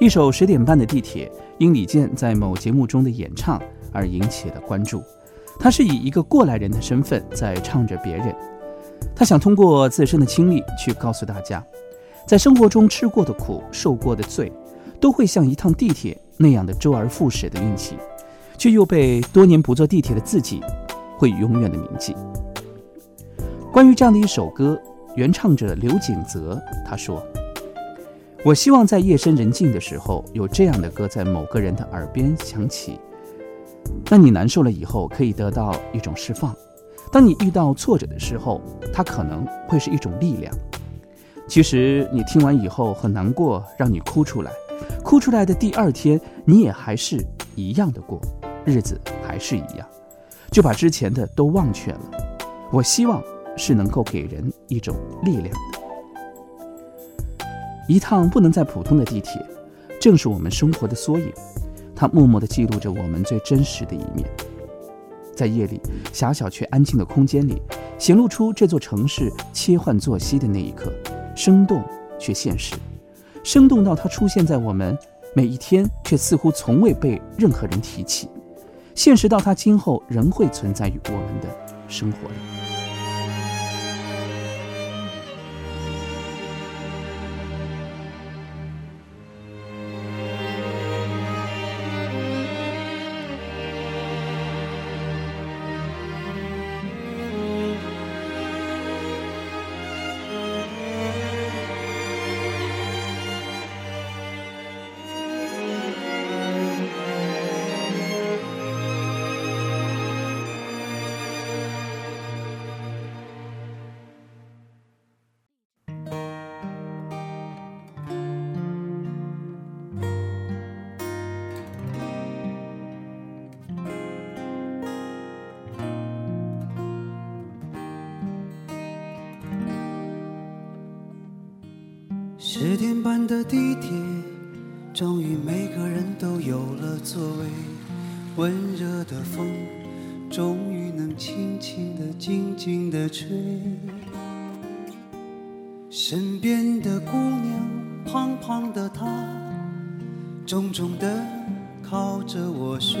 一首十点半的地铁，因李健在某节目中的演唱而引起了关注。他是以一个过来人的身份在唱着别人，他想通过自身的经历去告诉大家，在生活中吃过的苦、受过的罪，都会像一趟地铁那样的周而复始的运气，却又被多年不坐地铁的自己会永远的铭记。关于这样的一首歌，原唱者刘景泽他说。我希望在夜深人静的时候，有这样的歌在某个人的耳边响起。当你难受了以后，可以得到一种释放；当你遇到挫折的时候，它可能会是一种力量。其实你听完以后很难过，让你哭出来，哭出来的第二天，你也还是一样的过，日子还是一样，就把之前的都忘却了。我希望是能够给人一种力量的。一趟不能再普通的地铁，正是我们生活的缩影。它默默地记录着我们最真实的一面。在夜里狭小却安静的空间里，显露出这座城市切换作息的那一刻，生动却现实，生动到它出现在我们每一天，却似乎从未被任何人提起；现实到它今后仍会存在于我们的生活里。十点半的地铁，终于每个人都有了座位。温热的风，终于能轻轻地、静静地吹。身边的姑娘，胖胖的她，重重地靠着我睡。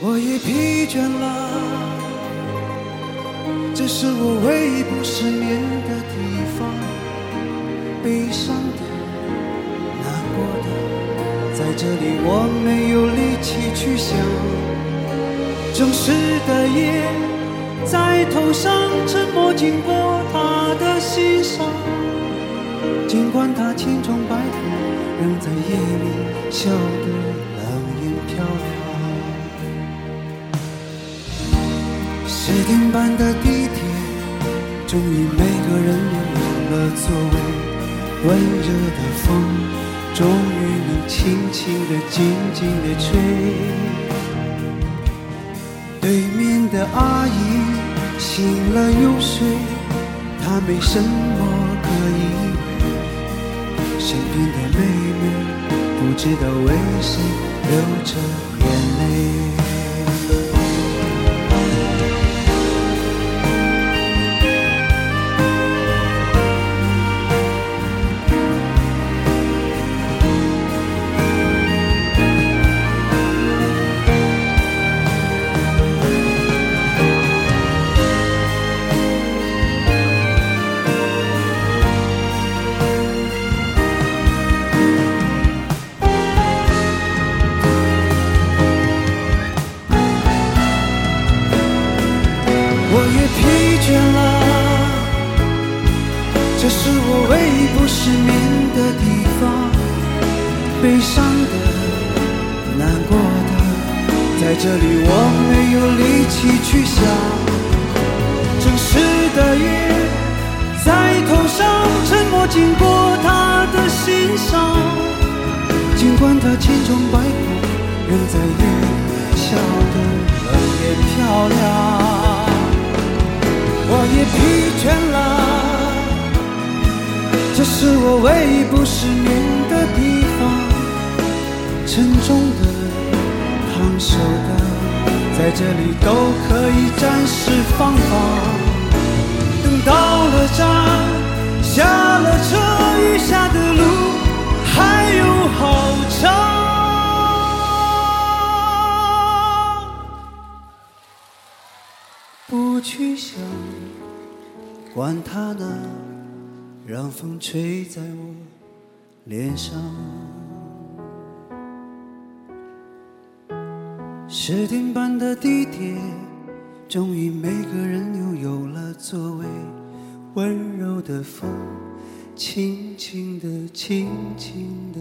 我也疲倦了，这是我唯一不失眠的地方。悲伤的、难过的，在这里我没有力气去想。正湿的夜在头上沉默经过他的心上，尽管他千疮百孔，仍在夜里笑得冷眼漂亮十点半的地铁，终于每个人都有了座位。温热的风，终于能轻轻地、静静地吹。对面的阿姨醒了又睡，她没什么可以为。身边的妹妹不知道为谁流着眼泪。我也疲倦了，这是我唯一不失眠的地方。悲伤的，难过的，在这里我没有力气去想。真实的夜在头上，沉默经过他的心上。尽管他千疮百孔，仍在夜里笑得冷眼漂亮。我也疲倦了。这是我唯一不失眠的地方，沉重的、烫手的，在这里都可以暂时放放。不去想，管他呢。让风吹在我脸上，十点半的地铁，终于每个人又有了座位。温柔的风，轻轻地，轻轻地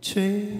吹。